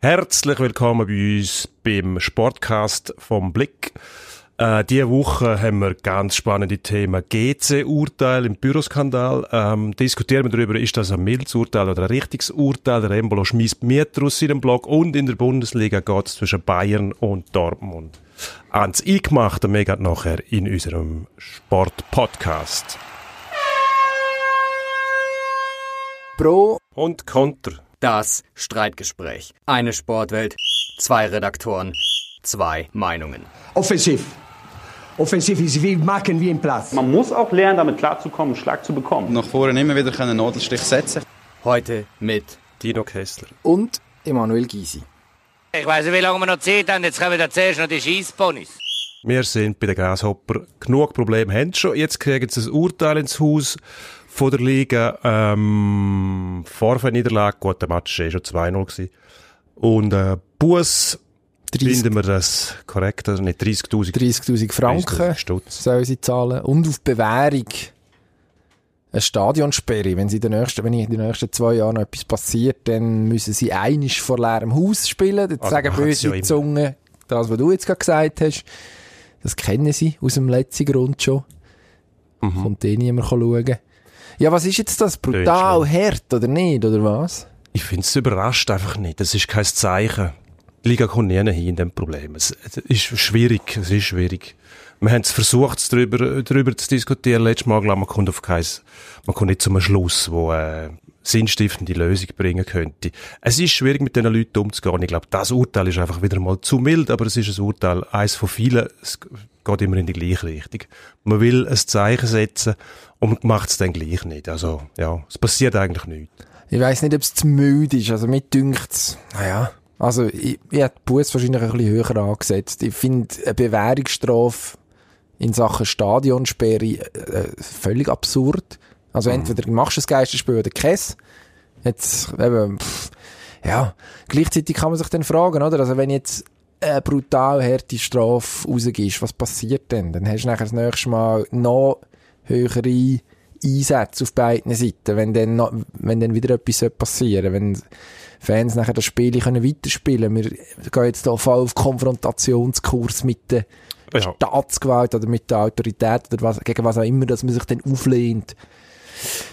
Herzlich willkommen bei uns beim Sportcast vom Blick. Äh, diese Woche haben wir ganz spannende Themen. GC-Urteil im Büroskandal. Ähm, diskutieren wir darüber, ist das ein mildes Urteil oder ein richtiges Urteil? Der Embolo schmeißt Mieter aus seinem Blog und in der Bundesliga geht es zwischen Bayern und Dortmund. Ans Eingemachte mehr nachher in unserem Sport-Podcast. Pro und Konter. Das Streitgespräch. Eine Sportwelt, zwei Redaktoren, zwei Meinungen. Offensiv. Offensiv ist wie machen wie im Platz. Man muss auch lernen, damit klarzukommen, einen Schlag zu bekommen. Nach vorne immer wieder einen Nadelstich setzen. Heute mit Dino Kessler. und Emanuel Gysi. Ich weiss nicht, wie lange wir noch Zeit haben. Jetzt kommen da zuerst noch die Scheissponys. Wir sind bei den Grasshopper. Genug Probleme haben sie schon. Jetzt kriegen sie ein Urteil ins Haus von der Liga. Ähm, Vorfeld-Niederlage. Gut, der Match war eh schon 2-0 gewesen. Und, äh, Bus. 30 Finden wir das korrekt? Also nicht 30.000. 30.000 Franken 30.000 Stutz. sollen sie zahlen. Und auf Bewährung eine Stadionsperre. Wenn, sie in den nächsten, wenn in den nächsten zwei Jahren noch etwas passiert, dann müssen sie einisch vor leerem Haus spielen. Das Also sagen böse ja. Zungen. Das, was du jetzt gerade gesagt hast, das kennen sie aus dem letzten Grund schon. Mhm. Kommt eh niemand schauen. Ja, was ist jetzt das? Brutal, hart oder nicht? Oder was? Ich finde es überrascht einfach nicht. Das ist kein Zeichen. Die Liga kommt nie hin in dem Problem. Es, es ist schwierig. Es ist schwierig. Wir haben es versucht, darüber, darüber zu diskutieren. Letztes Mal, glaube ich, man kommt auf kein, man kommt nicht zu einem Schluss, wo, äh, sinnstiftende Lösung bringen könnte. Es ist schwierig, mit diesen Leuten umzugehen. Ich glaube, das Urteil ist einfach wieder mal zu mild, aber es ist ein Urteil, eins von vielen. Es geht immer in die gleiche Richtung. Man will ein Zeichen setzen und macht es dann gleich nicht. Also, ja, es passiert eigentlich nichts. Ich weiss nicht, ob es zu müde ist. Also, mir dünkt's, naja. Also, ich, ich hätte die Busse wahrscheinlich ein bisschen höher angesetzt. Ich finde eine Bewährungsstrafe in Sachen Stadionsperre äh, völlig absurd. Also, entweder machst du das Geisterspiel oder keins. Jetzt, eben, pff, ja. Gleichzeitig kann man sich dann fragen, oder? Also, wenn jetzt eine brutal harte Strafe rausgibst, was passiert denn? Dann hast du nachher das nächste Mal noch höhere Einsätze auf beiden Seiten, wenn dann, noch, wenn dann wieder etwas passieren wenn Fans nachher das Spiel können weiterspielen Wir gehen jetzt da voll auf Konfrontationskurs mit der Ja. Staatsgewalt oder mit der Autorität oder was, gegen was auch immer, dass man sich dann auflehnt.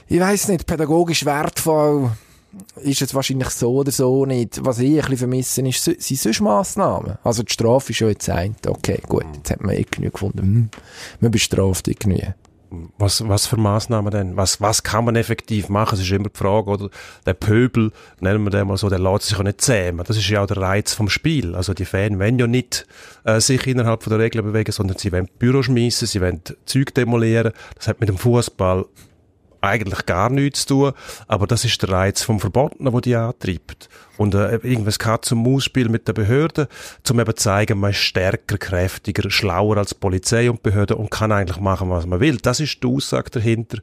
Ich weiß nicht, pädagogisch wertvoll ist es wahrscheinlich so oder so nicht. Was ich ein bisschen vermisse, ist, sind sonst Massnahmen. Also die Strafe ist ja jetzt ein, okay, gut, jetzt hat man irgendwie gefunden, hm, man bestraft irgendwie. Was, was für Massnahmen denn? Was, was kann man effektiv machen? Es ist immer die Frage, oder? Der Pöbel, nennen wir den mal so, der lässt sich ja nicht zähmen. Das ist ja auch der Reiz vom Spiel. Also die Fans wollen ja nicht äh, sich innerhalb von der Regeln bewegen, sondern sie wollen Büro schmeißen, sie wollen Zeug demolieren. Das hat mit dem Fußball eigentlich gar nichts zu tun, aber das ist der Reiz vom Verbotenen, der die antreibt. Und äh, irgendwas Katz- und Maus-Spiel mit den Behörden, um eben zeigen, man ist stärker, kräftiger, schlauer als Polizei und Behörden und kann eigentlich machen, was man will. Das ist die Aussage dahinter.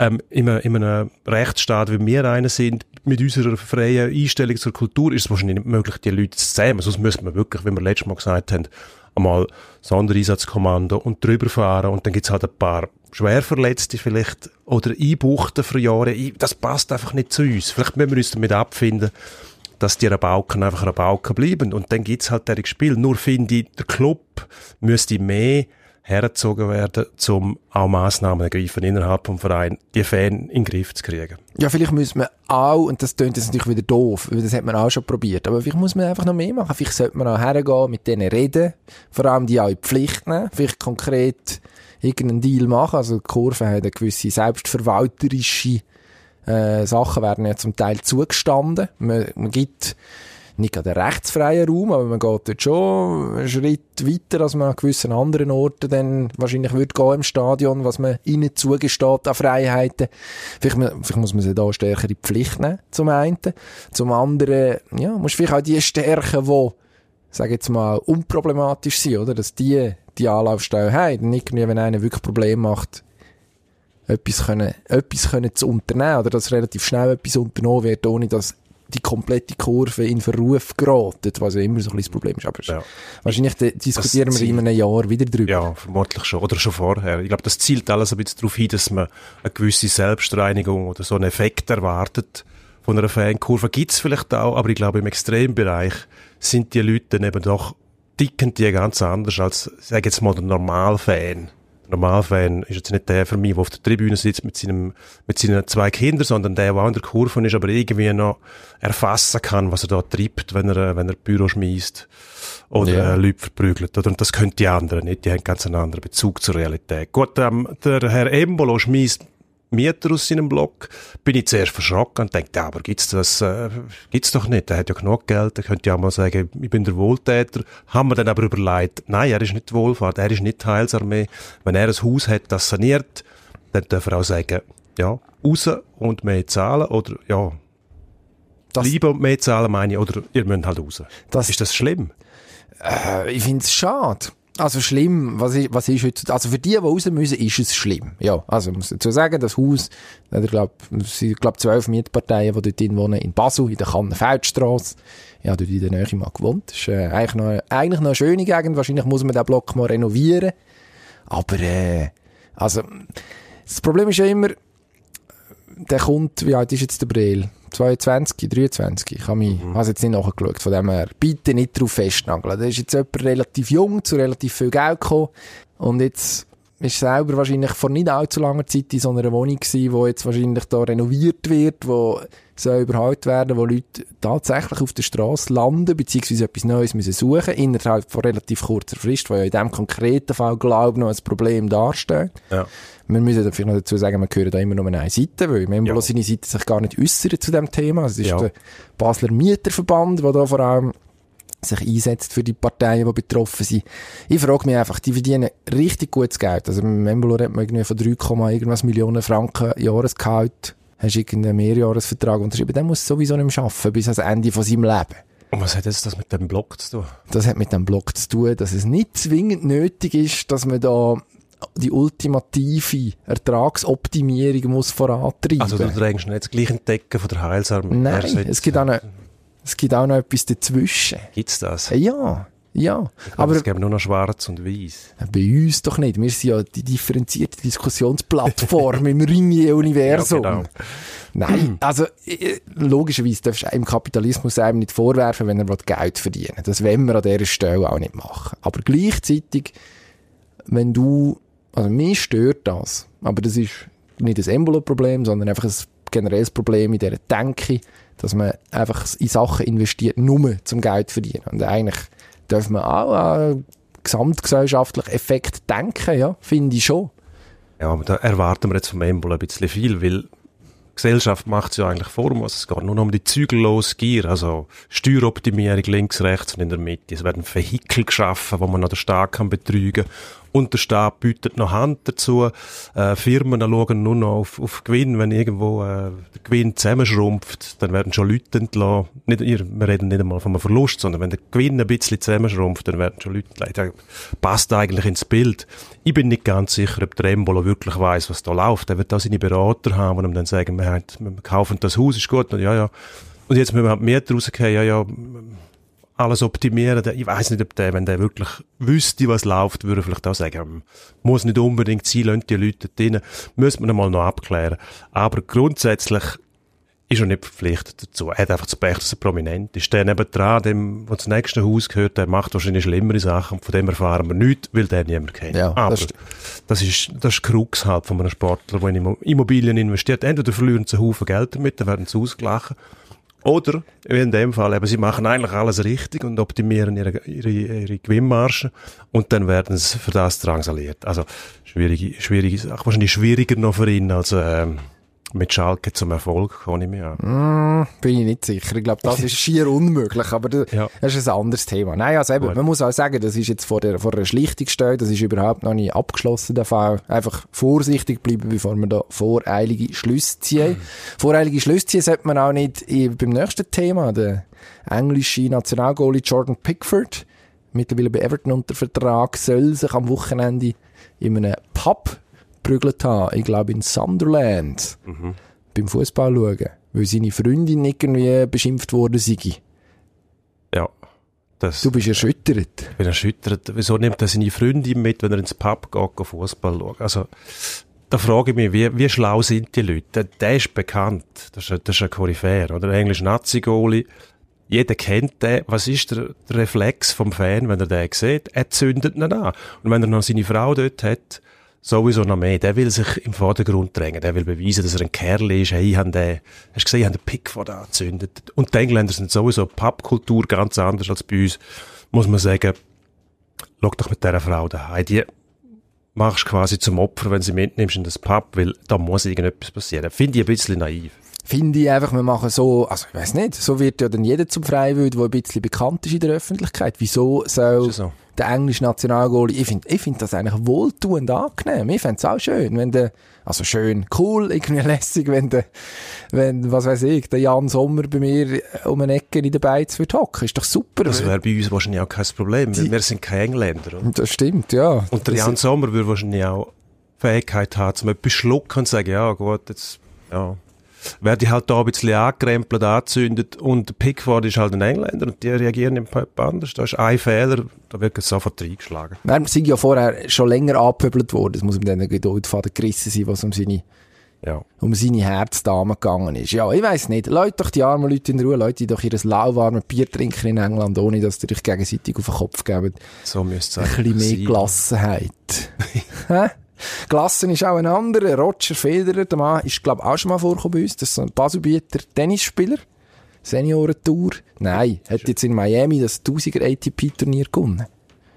Ähm, in, einem, in einem Rechtsstaat, wie wir einer sind, mit unserer freien Einstellung zur Kultur, ist es wahrscheinlich nicht möglich, die Leute zu zähmen. Sonst müsste man wirklich, wie wir letztes Mal gesagt haben, einmal Sondereinsatzkommando und drüber fahren und dann gibt's halt ein paar Schwerverletzte vielleicht oder Einbuchten für Jahre. Das passt einfach nicht zu uns. Vielleicht müssen wir uns damit abfinden, dass die Rabauken einfach Rabauken bleiben und dann gibt's halt dieses Spiel. Nur finde ich, der Club müsste mehr hergezogen werden, um auch Massnahmen ergreifen innerhalb vom Verein, die Fan in den Griff zu kriegen. Ja, vielleicht muss man auch, und das klingt jetzt natürlich wieder doof, weil das hat man auch schon probiert, aber vielleicht muss man einfach noch mehr machen. Vielleicht sollte man auch hergehen, mit denen reden, vor allem die auch in die Pflicht nehmen, vielleicht konkret irgendeinen Deal machen. Also die Kurve hat eine gewisse selbstverwalterische äh, Sachen werden ja zum Teil zugestanden. Man, man gibt nicht gerade einen rechtsfreien Raum, aber man geht dort schon einen Schritt weiter, als man an gewissen anderen Orten dann wahrscheinlich würde gehen im Stadion, was man ihnen zugesteht an Freiheiten. Vielleicht, vielleicht muss man sie da stärker in die Pflicht nehmen, zum einen. Zum anderen, ja, muss vielleicht auch die stärken, die, sag jetzt mal, unproblematisch sind, oder? Dass die die Anlaufstelle haben. Nicht irgendwie, wenn einer wirklich Probleme macht, etwas können, etwas können zu unternehmen, oder dass relativ schnell etwas unternommen wird, ohne dass die komplette Kurve in Verruf geraten, was ja immer so ein bisschen das Problem ist. Aber Ja. wahrscheinlich diskutieren wir in einem Jahr wieder drüber. Ja, vermutlich schon. Oder schon vorher. Ich glaube, das zielt alles ein bisschen darauf hin, dass man eine gewisse Selbstreinigung oder so einen Effekt erwartet von einer Fankurve gibt's vielleicht auch, aber ich glaube, im Extrembereich sind die Leute dann eben doch, ticken die ganz anders als, sag jetzt mal, der Normalfan. Normalfan ist jetzt nicht der für mich, der auf der Tribüne sitzt mit seinem, mit seinen zwei Kindern, sondern der, der auch in der Kurve ist, aber irgendwie noch erfassen kann, was er da treibt, wenn er, wenn er Büro schmeißt oder Ja. äh, Leute verprügelt. Oder? Und das können die anderen nicht. Die haben ganz einen anderen Bezug zur Realität. Gut, ähm, der Herr Embolo schmeißt Mieter aus seinem Block, bin ich zuerst verschrocken und dachte, ja, aber gibt's das, äh, gibt's doch nicht. Der hat ja genug Geld, der könnte ja auch mal sagen, ich bin der Wohltäter. Haben wir dann aber überlegt, nein, er ist nicht Wohlfahrt, er ist nicht Heilsarmee. Wenn er ein Haus hat, das saniert, dann darf er auch sagen, ja, raus und mehr zahlen oder, ja, Das- lieber mehr zahlen meine ich, oder ihr müsst halt raus. Das- ist das schlimm? Äh, ich finde es schade. Also schlimm, was ist, was ist heute, also für die, die raus müssen, ist es schlimm. Ja, also muss dazu sagen, das Haus, ich glaube, es sind, glaub, zwölf Mietparteien, die dort wohnen, in Basel, in der Kannenfeldstrasse. Ich habe dort in der Nähe mal gewohnt. Das ist äh, eigentlich, noch, eigentlich noch eine schöne Gegend. Wahrscheinlich muss man den Block mal renovieren. Aber, äh, also, das Problem ist ja immer, der kommt, wie alt ist jetzt der Breel? 22, 23? Ich habe mich, Mhm. habe jetzt nicht nachgeschaut, von dem her, bitte nicht drauf festnageln. Da ist jetzt jemand relativ jung, zu relativ viel Geld gekommen und jetzt ist selber wahrscheinlich vor nicht allzu langer Zeit in so einer Wohnung gewesen, wo jetzt wahrscheinlich da renoviert wird, wo soll überholt werden, wo Leute tatsächlich auf der Straße landen, beziehungsweise etwas Neues müssen suchen, innerhalb von relativ kurzer Frist, wo ja in diesem konkreten Fall, glaube ich, noch ein Problem darstellt. Ja. Wir müssen vielleicht noch dazu sagen, wir hören da immer nur eine Seite, weil Membolo Ja. seine Seite sich gar nicht äußert zu dem Thema. Es ist Ja. der Basler Mieterverband, der da vor allem sich einsetzt für die Parteien, die betroffen sind. Ich frage mich einfach, die verdienen richtig gutes Geld. Also im Membolo redet man irgendwie von 3, irgendwas Millionen Franken Jahresgehalt. Hast irgendeinen Mehrjahresvertrag unterschrieben, der muss sowieso nicht mehr arbeiten bis ans Ende von seinem Leben. Und was hat jetzt das mit dem Blog zu tun? Das hat mit dem Blog zu tun, dass es nicht zwingend nötig ist, dass man da die ultimative Ertragsoptimierung muss vorantreiben. Also du drängst ihn jetzt gleich in die Decke von der Heilsarmee. Nein, es gibt auch noch, es gibt auch noch etwas dazwischen. Gibt's das? Ja, ja. Aber es gibt nur noch schwarz und weiß. bei uns doch nicht. Wir sind ja die differenzierte Diskussionsplattform im Ringier-Universum. Ja, genau. Nein, also äh, logischerweise darfst du im Kapitalismus einem nicht vorwerfen, wenn er Geld verdienen will. Das wollen wir an dieser Stelle auch nicht machen. Aber gleichzeitig, wenn du, also mich stört das, aber das ist nicht ein Embolo-Problem, sondern einfach ein generelles Problem in dieser Denke, dass man einfach in Sachen investiert, nur zum Geld verdienen. Und eigentlich darf man auch an gesamtgesellschaftlichen Effekt denken, ja, finde ich schon. Ja, aber da erwarten wir jetzt vom Embol ein bisschen viel, weil Gesellschaft macht es ja eigentlich vor uns. Es geht nur noch um die zügellose Gier, also Steueroptimierung links, rechts und in der Mitte. Es werden Vehikel geschaffen, wo man noch den Staat kann betrügen und der Staat bietet noch Hand dazu. Äh, Firmen schauen nur noch auf, auf Gewinn. Wenn irgendwo äh, der Gewinn zusammenschrumpft, dann werden schon Leute entlassen. Nicht, wir reden nicht einmal von einem Verlust, sondern wenn der Gewinn ein bisschen zusammenschrumpft, dann werden schon Leute entlassen. Das passt eigentlich ins Bild. Ich bin nicht ganz sicher, ob der Embolo wirklich weiß, was da läuft. Er wird da seine Berater haben, die ihm dann sagen, wir, haben, wir kaufen das Haus, ist gut. Und ja, ja. Und jetzt müssen wir halt mehr rausgehen, ja, ja, alles optimieren. Ich weiß nicht, ob der, wenn der wirklich wüsste, was läuft, würde vielleicht auch sagen, hm, muss nicht unbedingt sein, lassen die Leute drin. Müssen wir mal noch abklären. Aber grundsätzlich ist er nicht verpflichtet dazu. Er hat einfach das Pech, dass er prominent ist. Der nebendran, dem, der das nächste Haus gehört, der macht wahrscheinlich schlimmere Sachen. Von dem erfahren wir nichts, weil der niemand kennt. Ja, das Aber stimmt. das ist, das ist Krux halt von einem Sportler, der in Immo- Immobilien investiert. Entweder verlieren sie einen Haufen Geld damit, dann werden sie ausgelachen. Oder, wie in dem Fall, eben, sie machen eigentlich alles richtig und optimieren ihre, ihre, ihre Gewinnmarge und dann werden sie für das drangsaliert. Also, schwierige, schwierige Sache. Wahrscheinlich schwieriger noch für ihn als, ähm, mit Schalke zum Erfolg, kann ich mir an. Bin ich nicht sicher. Ich glaube, das ist schier unmöglich, aber das, Ja. das ist ein anderes Thema. Nein, also eben, Gut. man muss auch sagen, das ist jetzt vor der, vor der Schlichtung steht, das ist überhaupt noch nicht abgeschlossen, der Fall. Einfach vorsichtig bleiben, bevor man da voreilige Schlüsse ziehen. Voreilige Schlüsse ziehen sollte man auch nicht beim nächsten Thema, der englische Nationalgoalie Jordan Pickford, mittlerweile bei Everton unter Vertrag, soll sich am Wochenende in einem Pub prügelt haben. Ich glaube in Sunderland beim Fußball schauen, weil seine Freundin irgendwie beschimpft worden sei. Ja. Das, Du bist erschüttert. ich bin erschüttert. Wieso nimmt er seine Freundin mit, wenn er ins Pub geht, Fußball schaut? Also, da frage ich mich, wie, wie schlau sind die Leute? Der, der ist bekannt. Das ist, ein- das ist ein Koryphäer, oder? Englisch Nazi-Goalie. Jeder kennt den. Was ist der, der Reflex vom Fan, wenn er den sieht? Er zündet ihn an. Und wenn er noch seine Frau dort hat, sowieso noch mehr. Der will sich im Vordergrund drängen. Der will beweisen, dass er ein Kerl ist. Hey, ich habe den, hast du gesehen, ich habe den Pickford angezündet. Und die Engländer sind sowieso Pappkultur ganz anders als bei uns. Muss man sagen, schau doch mit dieser Frau daheim. Die machst quasi zum Opfer, wenn sie mitnimmst in das Pub, weil da muss irgendetwas passieren. Finde ich ein bisschen naiv. Finde ich einfach, wir machen so, also ich weiß nicht, so wird ja dann jeder zum Freiwild, der ein bisschen bekannt ist in der Öffentlichkeit. Wieso soll Ist so. Der englische Nationalgoalie, ich finde ich find das eigentlich wohltuend angenehm. Ich fände es auch schön, wenn der, also schön, cool, irgendwie lässig, wenn der, wenn, was weiß ich, der Jan Sommer bei mir um eine Ecke in der Beiz wird hocken. Ist doch super. Das wäre bei uns wahrscheinlich auch kein Problem, weil wir sind keine Engländer. Oder? das stimmt, ja. Und der Das- Jan Sommer würde wahrscheinlich auch Fähigkeit haben, zum etwas schlucken und sagen, ja gut, jetzt, ja, werde ich halt da ein bisschen angekrempelt, angezündet und Pickford ist halt ein Engländer und die reagieren im Pub anders. Da ist ein Fehler, da wird sofort reingeschlagen. Nein, wir sind ja vorher schon länger angepöbelt worden. Es muss um diesen Geduldfaden gerissen sein, was um seine, Ja. um seine Herzdame gegangen ist. Ja, ich weiß nicht. Leute doch die armen Leute in Ruhe. Leute, die doch ihr lauwarmes Bier trinken in England, ohne dass ihr euch gegenseitig auf den Kopf geben. So müsste Ein es bisschen mehr sein. Gelassenheit. Gelassen ist auch ein anderer. Roger Federer, der Mann, ist, glaube ich, auch schon mal vorgekommen bei uns. Das ist ein Baselbieter Tennisspieler. Seniorentour. Nein, hat jetzt in Miami das 1000er ATP-Turnier gewonnen.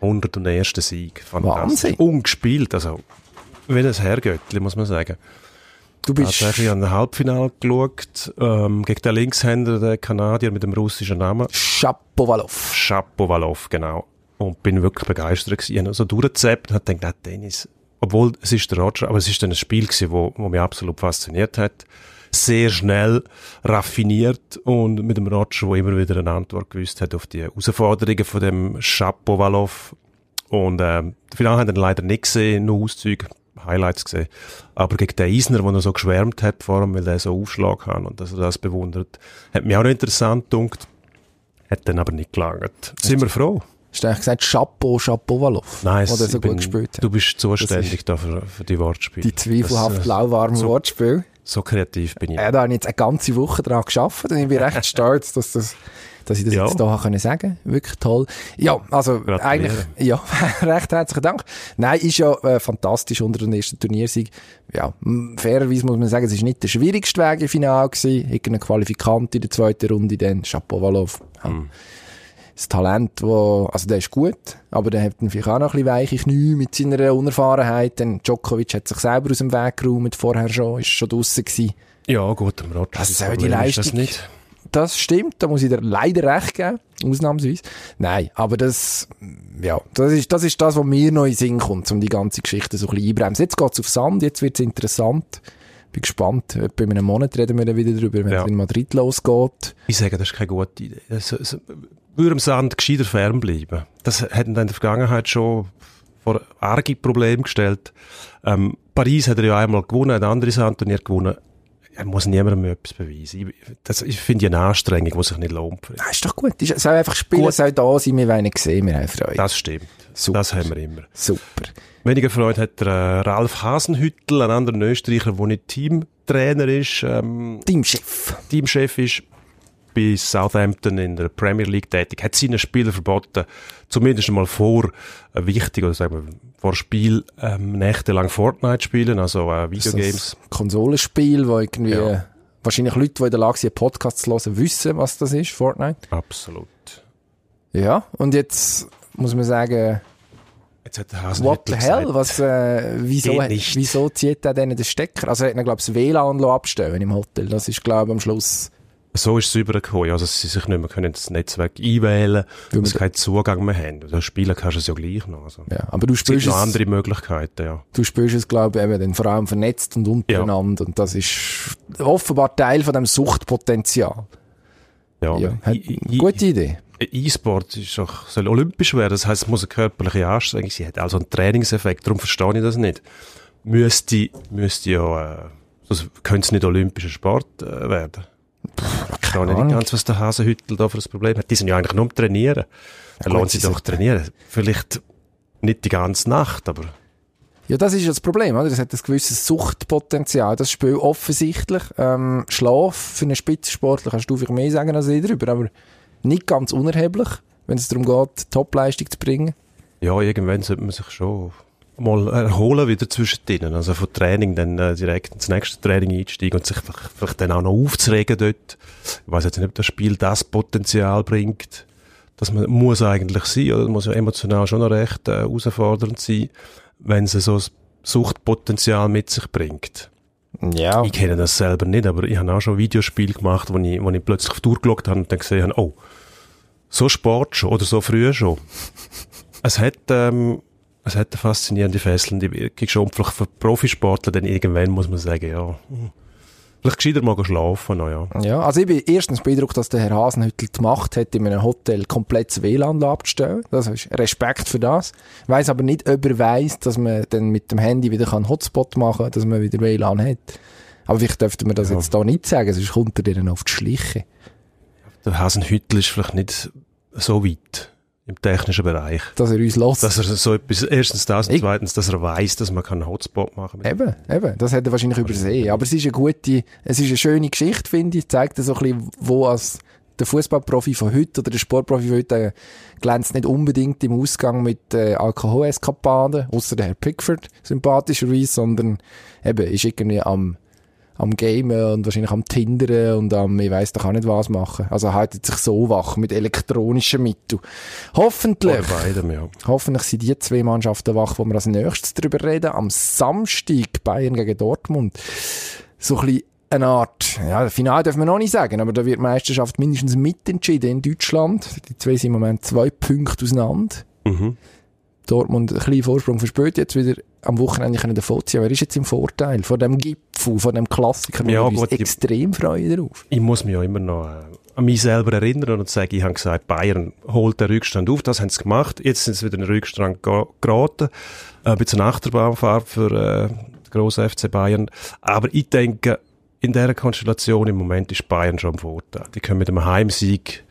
101. Sieg. Wahnsinn. Ungespielt, also wie ein Herrgöttli, muss man sagen. Du bist, Tatsächlich an ein Halbfinale geschaut, ähm, gegen den Linkshänder, den Kanadier mit dem russischen Namen. Shapovalov. Shapovalov, genau. Und bin wirklich begeistert gewesen. Ich habe so durchgezappt und habe gedacht, ah, Tennis. Obwohl, es ist der Roger, aber es ist dann ein Spiel gewesen, wo, wo mich absolut fasziniert hat. Sehr schnell, raffiniert und mit dem Roger, der immer wieder eine Antwort gewusst hat auf die Herausforderungen von dem Shapovalov. Und, das Finale haben wir leider nicht gesehen, nur Auszüge, Highlights gesehen. Aber gegen den Eisner, der noch so geschwärmt hat, vor allem, weil der so Aufschlag hat und dass er das bewundert, hat mich auch noch interessant gedacht. Hat dann aber nicht gelangt. Sind wir froh? Hast du eigentlich gesagt Chapo, Shapovalov? Nein, Oder so bin, gut gespielt hat? Du bist zuständig da für, die Wortspiele. Die zweifelhaft Das, äh, lauwarmen so- Wortspiel. So kreativ bin ich. Ja, da habe ich jetzt eine ganze Woche dran geschafft und ich bin recht stolz, dass, das, dass ich das Ja. jetzt hier können sagen Wirklich toll. Ja, also Gratuliere. eigentlich, ja, recht herzlichen Dank. Nein, ist ja äh, fantastisch unter dem ersten Turniersieg. Ja, fairerweise muss man sagen, es ist nicht der schwierigste Weg im Finale. Irgendein Qualifikant in der zweiten Runde, dann Shapovalov. Ja. Hm. Das Talent, wo, also der ist gut, aber der hat vielleicht auch noch ein bisschen weiche Knie mit seiner Unerfahrenheit. Denn Djokovic hat sich selber aus dem Weg geräumt, vorher schon, ist schon draussen gewesen. Ja, gut, am. Was das soll die ist das Leistung? nicht. Das stimmt, da muss ich dir leider recht geben, ausnahmsweise. Nein, aber das, ja, das ist, das ist das, was mir noch in den Sinn kommt, um die ganze Geschichte so ein bisschen einbremsen. Jetzt geht's auf Sand, jetzt wird's interessant. Bin gespannt, etwa in einem Monat reden wir dann wieder drüber, wenn Ja. es in Madrid losgeht. Ich sage, das ist keine gute Idee. Es, es, würde am Sand gescheiter fernbleiben. Das hätten in der Vergangenheit schon vor arge Probleme gestellt. Ähm, Paris hat er ja einmal gewonnen, ein anderes Sandturnier gewonnen. Er muss niemandem mehr etwas beweisen. Ich, das, ich finde ja eine Anstrengung, die sich nicht lohnt. Nein, ist doch gut. Ist, soll einfach spielen, Gut. soll da sein, wir wollen sehen, wir haben Freude. Das stimmt. Super. Das haben wir immer. Super. Weniger Freude hat der äh, Ralf Hasenhüttel, ein anderer Österreicher, der nicht Teamtrainer ist, ähm, Teamchef. Teamchef ist, bei Southampton in der Premier League tätig, hat seinen Spielern verboten, zumindest einmal vor äh, wichtig, oder sagen wir, vor Spiel ähm, nächtelang Fortnite spielen, also äh, Videogames. Das Konsolenspiel, wo irgendwie, Ja. wahrscheinlich Leute, die in der Lage sind, Podcasts zu hören, wissen, was das ist, Fortnite. Absolut. Ja, und jetzt muss man sagen, Jetzt hat der what the hell, gesagt, was, äh, wieso, wieso zieht er denen den Stecker? Also er hat, glaube ich, das WLAN abstellen im Hotel. Das ist, glaube ich, am Schluss, so ist es übergekommen, also dass sie sich nicht mehr können ins Netzwerk einwählen Weil dass sie keinen Zugang mehr haben. Also spielen kannst du es ja gleich noch. Also. ja. Aber du Es gibt spürst noch andere Möglichkeiten, ja. du spürst es, glaube ich, eben dann vor allem vernetzt und untereinander. Und das ist offenbar Teil von dem Suchtpotenzial. ja. Ja, I- I- gute Idee. E-Sport ist doch, soll olympisch werden, das heisst, es muss eine körperliche Anstrengung sein, hat also einen Trainingseffekt, darum verstehe ich das nicht. Müsste, müsste ja, äh, sonst könnte es nicht olympischer Sport äh, werden. Ich verstehe nicht Ahnung. ganz, was der Hasenhüttel da für ein Problem hat. Die sind ja eigentlich nur am Trainieren. Er gut, lohnt sich doch trainieren. Vielleicht nicht die ganze Nacht, aber Ja, das ist ja das Problem, oder? Das hat ein gewisses Suchtpotenzial. Das Spiel offensichtlich. Ähm, Schlaf für einen Spitzensportler kannst du vielleicht mehr sagen als ich darüber, aber nicht ganz unerheblich, wenn es darum geht, Topleistung zu bringen. Ja, irgendwann sollte man sich schon mal erholen wieder zwischendrin. Also von Training dann äh, direkt ins nächste Training einsteigen und sich vielleicht, vielleicht dann auch noch aufzuregen dort. Ich weiß jetzt nicht, ob das Spiel das Potenzial bringt, dass man muss eigentlich sein, oder muss ja emotional schon noch recht äh, herausfordernd sein, wenn es so ein Suchtpotenzial mit sich bringt. Ja. Ich kenne das selber nicht, aber ich habe auch schon Videospiele gemacht, wo ich, wo ich plötzlich durchgeschaut habe und dann gesehen habe, oh, so Sport schon oder so früh schon. es hat, ähm, es hat eine faszinierende, fesselnde Wirkung schon. Vielleicht für Profisportler dann irgendwann muss man sagen, ja, vielleicht gescheiter mal schlafen noch, ja. Ja, also ich bin erstens beeindruckt, dass der Herr Hasenhüttl die Macht hat, in einem Hotel komplettes WLAN abzustellen. Das ist Respekt für das. Weiss aber nicht, ob er weiss, dass man dann mit dem Handy wieder einen Hotspot machen kann, dass man wieder WLAN hat. Aber vielleicht dürfte man das Ja. jetzt da nicht sagen, sonst kommt er denen auf die Schliche. Der Hasenhüttel ist vielleicht nicht so weit im technischen Bereich. Dass er uns lässt. Dass er so etwas, erstens das und Ich- zweitens, dass er weiß, dass man einen Hotspot machen kann. Eben, eben. Das hat er wahrscheinlich übersehen. Aber es ist eine gute, es ist eine schöne Geschichte, finde ich. Zeigt so ein bisschen, wo als der Fußballprofi von heute oder der Sportprofi von heute äh, glänzt nicht unbedingt im Ausgang mit äh, Alkoholeskapaden, außer der Herr Pickford sympathischerweise, sondern eben ist irgendwie am am Gamen und wahrscheinlich am Tinderen und am, ich weiss doch auch nicht was machen. Also haltet sich so wach mit elektronischen Mitteln. Hoffentlich. Oder beidem, ja. Hoffentlich sind die zwei Mannschaften wach, wo wir als nächstes darüber reden. Am Samstag Bayern gegen Dortmund. So ein bisschen eine Art, ja, Final dürfen wir noch nicht sagen, aber da wird die Meisterschaft mindestens mitentschieden in Deutschland. Die zwei sind im Moment zwei Punkte auseinander. Mhm. Dortmund ein bisschen Vorsprung verspürt jetzt wieder am Wochenende können davon ziehen. Wer ist jetzt im Vorteil? Von dem Gipfel, von dem Klassiker, Ja, wir gut, extrem freuen darauf. Ich muss mich ja immer noch äh, an mich selber erinnern und sagen, ich habe gesagt, Bayern holt den Rückstand auf, das haben sie gemacht. Jetzt sind sie wieder in den Rückstand ge- geraten. Äh, Ein bisschen Achterbahnfahrt für äh, grossen FC Bayern. Aber ich denke, in dieser Konstellation im Moment ist Bayern schon im Vorteil. Die können mit einem Heimsieg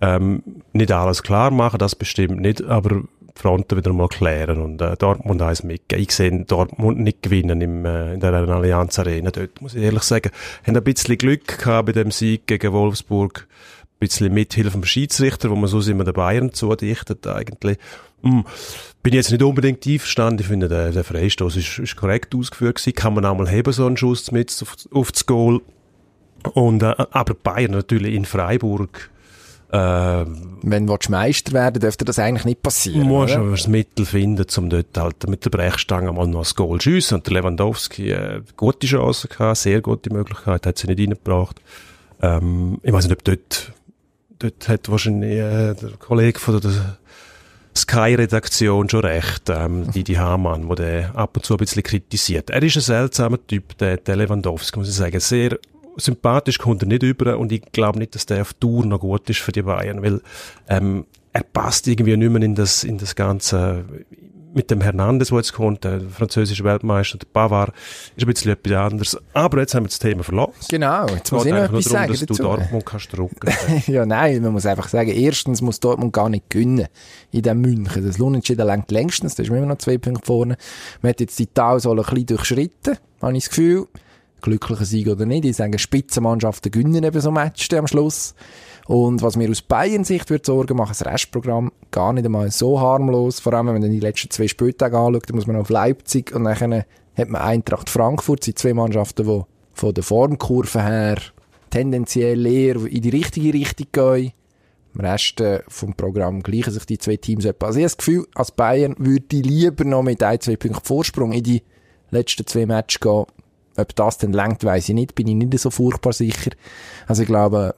ähm, nicht alles klar machen, das bestimmt nicht, aber Fronten wieder mal klären und äh, Dortmund eins mitgeben. Ich sehe Dortmund nicht gewinnen im, äh, in der Allianz Arena. Dort muss ich ehrlich sagen, haben ein bisschen Glück gehabt bei dem Sieg gegen Wolfsburg. Ein bisschen Mithilfe vom Schiedsrichter, wo man so immer den Bayern zudichtet eigentlich. Hm, bin jetzt nicht unbedingt einverstanden. Ich finde, der, der Freistoß ist, ist korrekt ausgeführt gewesen. Kann man auch mal heben, so einen Schuss mit auf, auf das Goal. Und, äh, aber Bayern natürlich in Freiburg, äh, Wenn du Meister werden dürfte das eigentlich nicht passieren. muss oder? aber das Mittel finden, um dort halt mit der Brechstange mal noch ein Goal zu schiessen. Und der Lewandowski, äh, gute Chance gehabt, sehr gute Möglichkeit, hat sie nicht reingebracht. Ähm, ich weiß nicht, ob dort, dort hat wahrscheinlich äh, der Kollege von der Sky-Redaktion schon recht, ähm, Didi Hamann, der den ab und zu ein bisschen kritisiert. Er ist ein seltsamer Typ, der, der Lewandowski, muss ich sagen. Sehr sympathisch kommt er nicht über und ich glaube nicht, dass der auf Tour noch gut ist für die Bayern, weil ähm, er passt irgendwie nicht mehr in das, in das ganze mit dem Hernandez, der jetzt kommt, der französische Weltmeister, der Pavard, ist ein bisschen etwas anderes. Aber jetzt haben wir das Thema verlassen. Genau, jetzt muss ich noch etwas darum, sagen dass du dazu. Dortmund kannst drucken. ja, nein, man muss einfach sagen, erstens muss Dortmund gar nicht gewinnen in dem München. Das Unentschieden längt längstens, da ist immer noch zwei Punkte vorne. Man hat jetzt die Tal ein bisschen durchschritten, habe ich das Gefühl. Glücklicher Sieg oder nicht. Ich sage, Spitzenmannschaften gewinnen eben so Matches am Schluss. Und was mir aus Bayern-Sicht würde Sorgen machen, das Restprogramm gar nicht einmal so harmlos. Vor allem, wenn man die letzten zwei Spieltage anschaut, dann muss man auf Leipzig und dann hat man Eintracht Frankfurt, sind zwei Mannschaften, die von der Formkurve her tendenziell eher in die richtige Richtung gehen. Im Rest äh, vom Programm gleichen sich die zwei Teams etwa. Also ich habe das Gefühl, als Bayern würde ich lieber noch mit ein, zwei Punkten Vorsprung in die letzten zwei Matches gehen. Ob das dann längt, weiss ich nicht. Bin ich nicht so furchtbar sicher. Also ich glaube,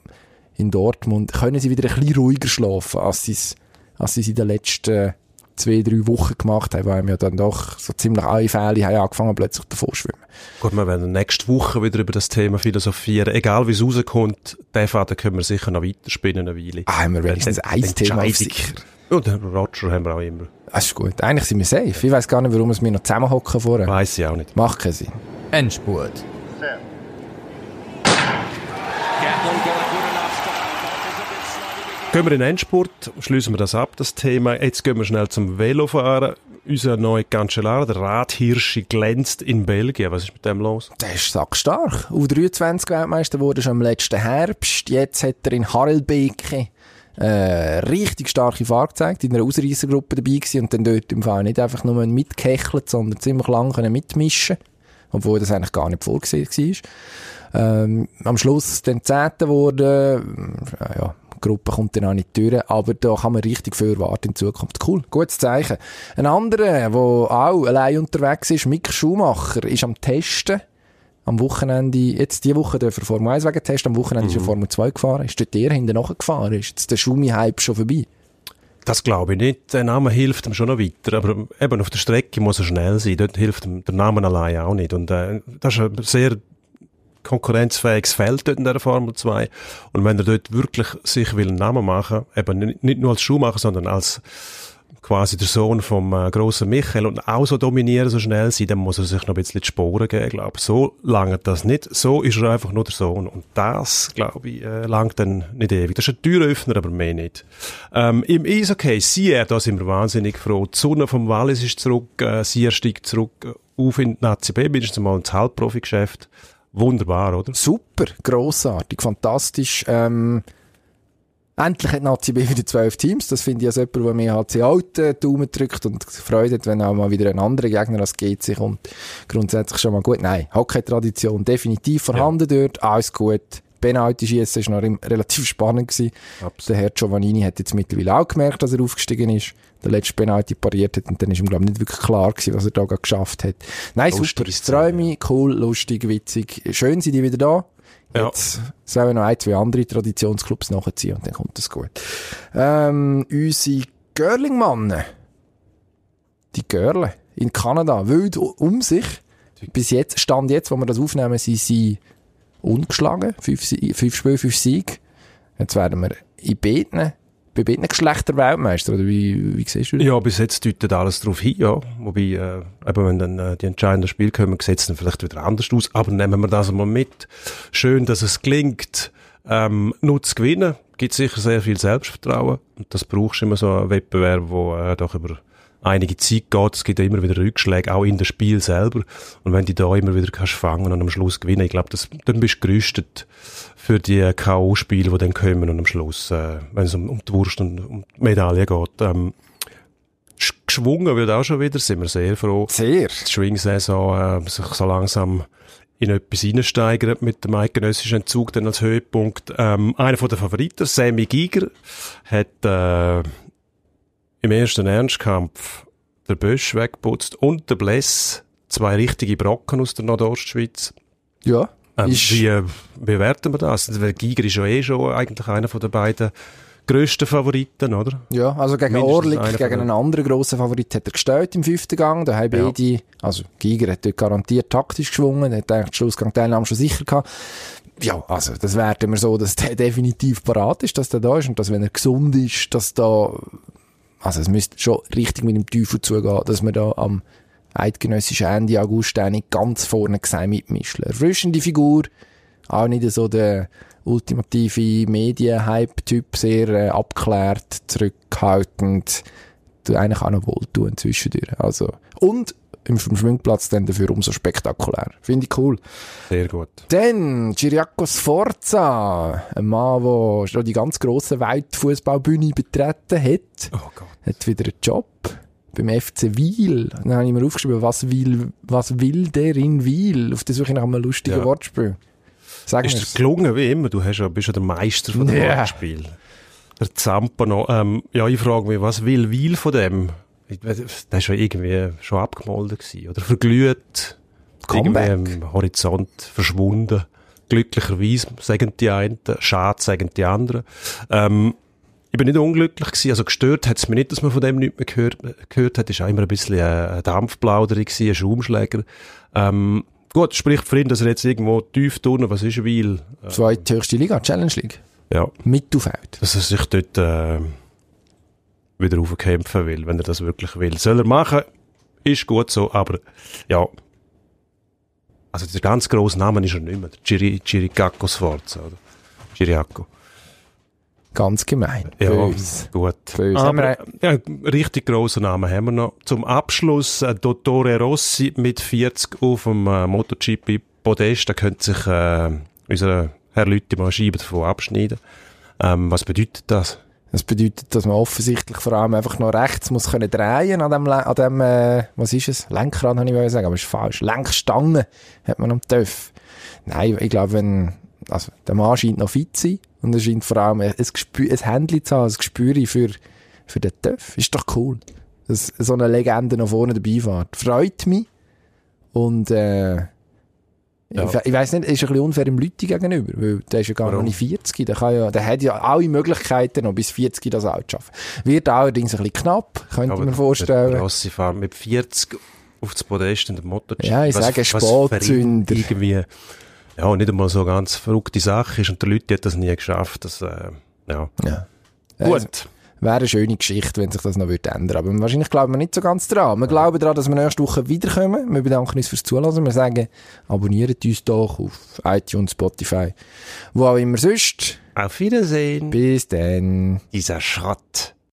in Dortmund können sie wieder ein bisschen ruhiger schlafen, als sie es, als es in den letzten zwei, drei Wochen gemacht haben, weil wir ja dann doch so ziemlich alle Fälle haben angefangen plötzlich davor zu schwimmen. Gut, wir werden nächste Woche wieder über das Thema philosophieren. Egal wie es rauskommt, den Faden können wir sicher noch weiterspinnen eine Weile. Ah, haben wir wenigstens ein Thema sicher. Und den Roger haben wir auch immer. Das ist gut. Eigentlich sind wir safe. Ich weiss gar nicht, warum wir noch zusammenhocken vorher. Weiss ich auch nicht. Macht keinen Sinn. Endspurt. Gehen wir in den Endspurt, schließen wir das ab, das Thema. Jetzt gehen wir schnell zum Velofahren. unser neuer Cancellara, der Radhirschi, glänzt in Belgien. Was ist mit dem los? Der ist sackstark. U23-Weltmeister wurde schon im letzten Herbst. Jetzt hat er in Harelbeke äh, richtig starke Fahrt gezeigt, in einer Ausreißergruppe dabei gewesen und dann dort im Fall nicht einfach nur mitgehechelt, sondern ziemlich lang können mitmischen obwohl das eigentlich gar nicht vorgesehen war. Ähm, am Schluss dann Zehnter wurde, äh, ja, die Gruppe kommt dann auch nicht durch, aber da kann man richtig viel erwarten in Zukunft. Cool, gutes Zeichen. Ein anderer, der auch allein unterwegs ist, Mick Schumacher, ist am Testen am Wochenende, jetzt die Woche dürfen wir Formel 1 wegen testen, am Wochenende ist er Formel 2 gefahren. Ist dort der hinten nachgefahren? Ist jetzt der Schumi-Hype schon vorbei? Das glaube ich nicht. Der Name hilft ihm schon noch weiter. Aber eben auf der Strecke muss er schnell sein. Dort hilft ihm der Name allein auch nicht. Und äh, das ist ein sehr konkurrenzfähiges Feld dort in der Formel 2. Und wenn er dort wirklich sich will einen Namen machen, eben nicht- nicht nur als Schuhmacher, sondern als quasi der Sohn vom äh, grossen Michael und auch so dominieren, so schnell sein, dann muss er sich noch ein bisschen die Sporen geben, glaube So lange das nicht. So ist er einfach nur der Sohn. Und das, glaube ich, äh, langt dann nicht ewig. Das ist ein Türöffner, aber mehr nicht. Ähm, Im Eishockey, Sier, da sind wir wahnsinnig froh. Die Sonne vom Wallis ist zurück, äh, Sier steigt zurück äh, auf in die Nazi B, mindestens mal ins Halbprofi-Geschäft. Wunderbar, oder? Super, grossartig, fantastisch. Ähm, endlich hat Nazi B wieder zwölf Teams. Das finde ich als jemand, der mir HC Alten Daumen drückt und Freude hat, wenn auch mal wieder ein anderer Gegner als GC kommt. Grundsätzlich schon mal gut. Nein, Hockey-Tradition definitiv vorhanden dort. Alles gut. Penalty schießen war noch relativ spannend gewesen. Der Herr Giovannini hat jetzt mittlerweile auch gemerkt, dass er aufgestiegen ist. Der letzte Penalty pariert hat und dann ist ihm, glaube ich, nicht wirklich klar gewesen, was er da geschafft hat. Nein, Lustige super. Träume, cool, lustig, witzig. Schön sind die wieder da. Ja. Jetzt sollen noch ein, zwei andere Traditionsclubs nachziehen und dann kommt das gut. Ähm, unsere Görlingmannen, die Görle in Kanada, wild um sich. Bis jetzt, Stand jetzt, wo wir das aufnehmen, sind sie ungeschlagen. Fünf, fünf Spiele, fünf Siege. Jetzt werden wir in beiden, bei beiden Geschlechter Weltmeister, oder wie, wie siehst du das? Ja, bis jetzt deutet alles darauf hin, ja. Wobei, äh, eben, wenn dann äh, die entscheidenden Spiele kommen, sieht es dann vielleicht wieder anders aus. Aber nehmen wir das mal mit. Schön, dass es gelingt, ähm, nur zu gewinnen. Gibt sicher sehr viel Selbstvertrauen. Und das brauchst du immer so einen Wettbewerb, wo äh, doch über einige Zeit geht. Es gibt ja immer wieder Rückschläge, auch in dem Spiel selber. Und wenn du da immer wieder kannst fangen und am Schluss gewinnen, ich glaube, das- dann bist du gerüstet für die K.O.-Spiele, die dann kommen und am Schluss, äh, wenn es um, um die Wurst und um die Medaille geht. Ähm, sch- geschwungen wird auch schon wieder, sind wir sehr froh. Sehr. Die Schwingsaison äh, sich so langsam in etwas hineinsteigert mit dem eidgenössischen Entzug dann als Höhepunkt. Ähm, einer von den Favoriten, Sammy Giger, hat äh, im ersten Ernstkampf der Bösch weggeputzt und der Bless, zwei richtige Brocken aus der Nordostschweiz. Ja. Ähm, Ist- wie äh, bewerten wir das? Der Giger ist ja eh schon eigentlich einer von den beiden grössten Favoriten, oder? Ja, also gegen Mindestens Orlik, einer von gegen einen anderen grossen Favorit hat er gestellt im fünften Gang. Da haben Ja. beide, also Giger hat dort garantiert taktisch geschwungen, hat eigentlich den Schlussgang Teilnahme schon sicher gehabt. Ja, also das werten wir so, dass der definitiv parat ist, dass der da ist und dass wenn er gesund ist, dass da, also es müsste schon richtig mit dem Teufel zugehen, dass wir da am eidgenössischen Ende August nicht ganz vorne gesehen mitmischen. Erfrischende Figur, auch nicht so der ultimative Medien-Hype-Typ, sehr äh, abklärt, zurückhaltend, eigentlich auch noch wohltun zwischendurch. Also, und im Sch- Schwingplatz dann dafür umso spektakulär. Finde ich cool. Sehr gut. Dann Giriaco Sforza, ein Mann, der schon die ganz grosse Weltfußballbühne betreten hat, Oh Gott. hat wieder einen Job beim FC Wiel. Dann habe ich mir aufgeschrieben, was will, was will der in Wiel? Auf der Suche nach einem lustigen Ja. Wortspiel. Sag Ist mir's. dir gelungen, wie immer? Du hast ja, bist ja der Meister von dem Ja. Wortspiel. Der Zampano. Ähm, ja, ich frage mich, was will Weil von dem? Der ist ja irgendwie schon abgemolden gewesen, oder verglüht. Comeback. Irgendwie am Horizont verschwunden. Glücklicherweise sagen die einen, schade sagen die anderen. Ähm, ich bin nicht unglücklich gewesen, also gestört hat es mich nicht, dass man von dem nicht mehr gehört, gehört hat. Es war immer ein bisschen ein Dampfplauderer gewesen, ein Schaumschläger. Ähm, gut, spricht für ihn, dass er jetzt irgendwo tief unten, was ist Weil? Äh, Zweite höchste Liga, Challenge League. ja, Mittelfeld. dass er sich dort äh, wieder aufkämpfen will, wenn er das wirklich will. Soll er machen, ist gut so, aber ja, also der ganz grosse Name ist er nicht mehr. Der Chiri, Chiricacco Sforza, oder? Chiriaco. Ganz gemein. Ja, Bös. gut. Bös. Aber, ja, richtig grossen Namen haben wir noch. Zum Abschluss äh, Dottore Rossi mit 40 auf dem äh, MotoGP-Podest. Da könnte sich äh, unser Herr Lütti mal Scheiben davon abschneiden. Ähm, was bedeutet das? Das bedeutet, dass man offensichtlich vor allem einfach noch rechts muss können drehen an dem, an dem äh, was ist es? Lenkrad, habe ich wollen sagen, aber ist falsch. Lenkstange hat man am TÜV. Nein, ich glaube, wenn, also, der Mann scheint noch fit zu sein und er scheint vor allem ein, Gespür, ein Händchen zu haben, ein Gespür für, für den TÜV. Ist doch cool. Dass so eine Legende noch vorne dabei fährt. Freut mich. Und, äh, Ja. ich, ich weiss nicht, ist ein bisschen unfair im Lütti gegenüber, weil der ist ja gar Warum? noch nicht 40, der, kann ja, der hat ja alle Möglichkeiten noch bis 40 das auch zu schaffen. Wird allerdings ein bisschen knapp, könnte man Der vorstellen. Rossi fährt mit 40 auf das Podest in der MotoGP. Ja, ich Was- sage Spätzünder. Irgendwie, ja, nicht einmal so ganz verrückte Sache ist und der Leute hat das nie geschafft. Das, äh, ja. Ja. Gut. Wäre eine schöne Geschichte, wenn sich das noch würde ändern Aber wahrscheinlich glauben wir nicht so ganz dran. Wir glauben daran, dass wir nächste Woche wiederkommen. Wir bedanken uns fürs Zuhören. Wir sagen, abonniert uns doch auf iTunes, Spotify, wo auch immer sonst. Auf Wiedersehen. Bis dann. Dieser Schrott.